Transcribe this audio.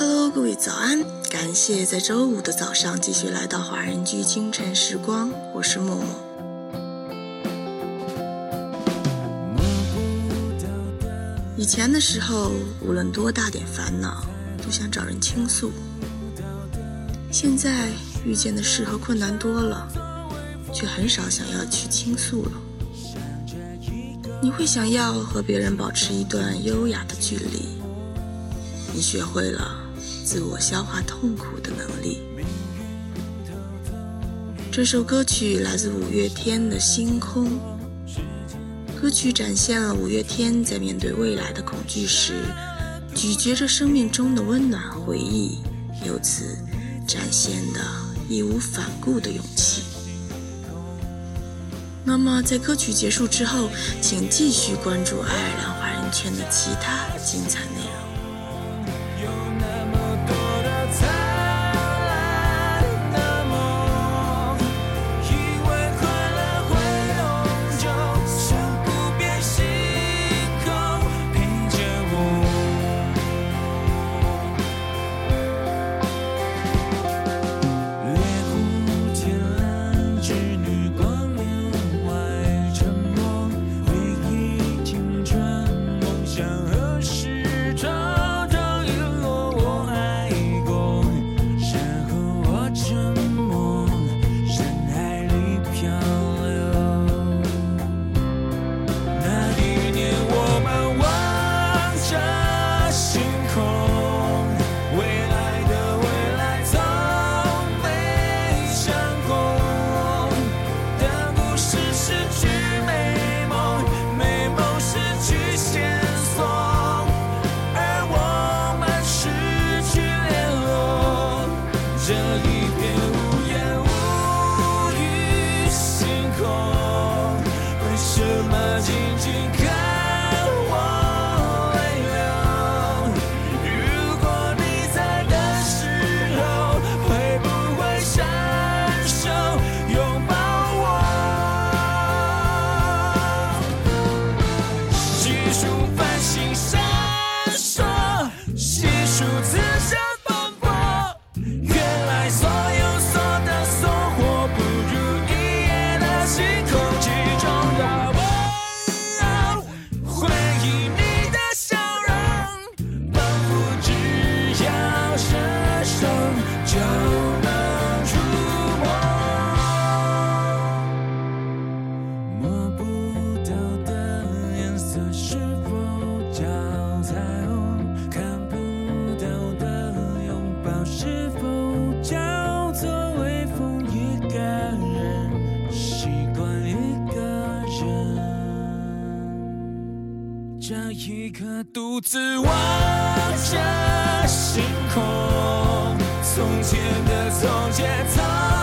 Hello，各位早安！感谢在周五的早上继续来到华人居清晨时光，我是默默。以前的时候，无论多大点烦恼，都想找人倾诉。现在遇见的事和困难多了，却很少想要去倾诉了。你会想要和别人保持一段优雅的距离，你学会了自我消化痛苦的能力。这首歌曲来自五月天的《星空》，歌曲展现了五月天在面对未来的恐惧时，咀嚼着生命中的温暖回忆，由此展现的义无反顾的勇气。那么，在歌曲结束之后，请继续关注爱尔兰华人圈的其他精彩内容。静静看我泪流，如果你在的时候，会不会伸手拥抱我？细数繁星少。就能触摸摸不到的颜色是否叫彩虹看不到的拥抱是否叫做微风一个人习惯一个人这一刻独自望着星空。从前的从前。